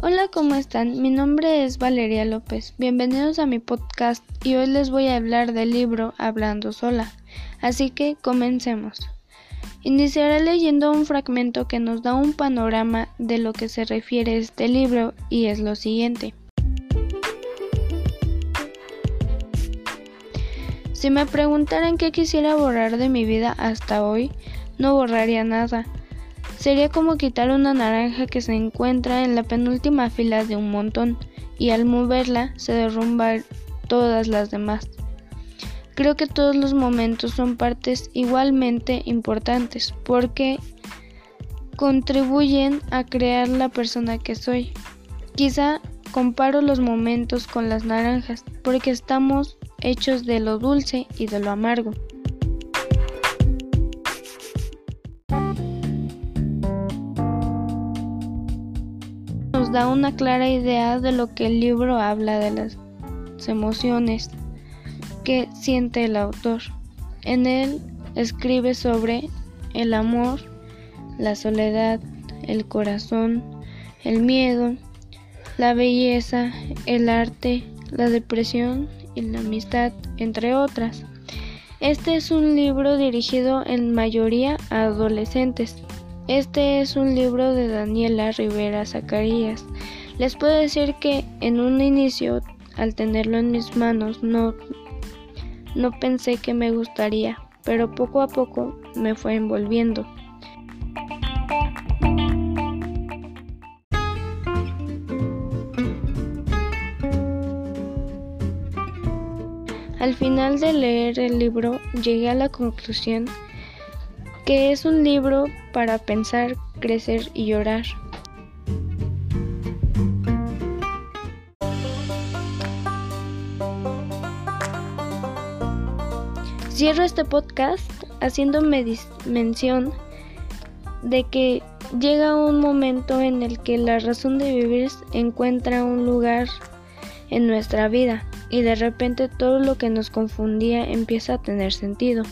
Hola, ¿cómo están? Mi nombre es Valeria López. Bienvenidos a mi podcast y hoy les voy a hablar del libro Hablando sola. Así que comencemos. Iniciaré leyendo un fragmento que nos da un panorama de lo que se refiere este libro y es lo siguiente. Si me preguntaran qué quisiera borrar de mi vida hasta hoy, no borraría nada Sería como quitar una naranja que se encuentra en la penúltima fila de un montón y al moverla se derrumban todas las demás. Creo que todos los momentos son partes igualmente importantes porque contribuyen a crear la persona que soy. Quizá comparo los momentos con las naranjas porque estamos hechos de lo dulce y de lo amargo. Da una clara idea de lo que el libro habla de las emociones que siente el autor. En él escribe sobre el amor, la soledad, el corazón, el miedo, la belleza, el arte, la depresión y la amistad, entre otras. Este es un libro dirigido en mayoría a adolescentes este es un libro de Daniela Rivera Zacarías. Les puedo decir que en un inicio, al tenerlo en mis manos, no, no pensé que me gustaría, pero poco a poco me fue envolviendo. Al final de leer el libro llegué a la conclusión que es un libro para pensar, crecer y llorar. Cierro este podcast haciendo mención de que llega un momento en el que la razón de vivir encuentra un lugar en nuestra vida y de repente todo lo que nos confundía empieza a tener sentido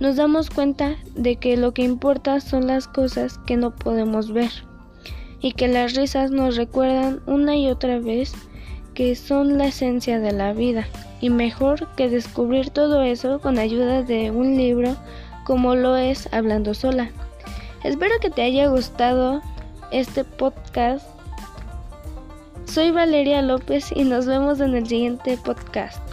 nos damos cuenta de que lo que importa son las cosas que no podemos ver y que las risas nos recuerdan una y otra vez que son la esencia de la vida y mejor que descubrir todo eso con ayuda de un libro como lo es Hablando sola. Espero que te haya gustado este podcast. Soy Valeria López y nos vemos en el siguiente podcast.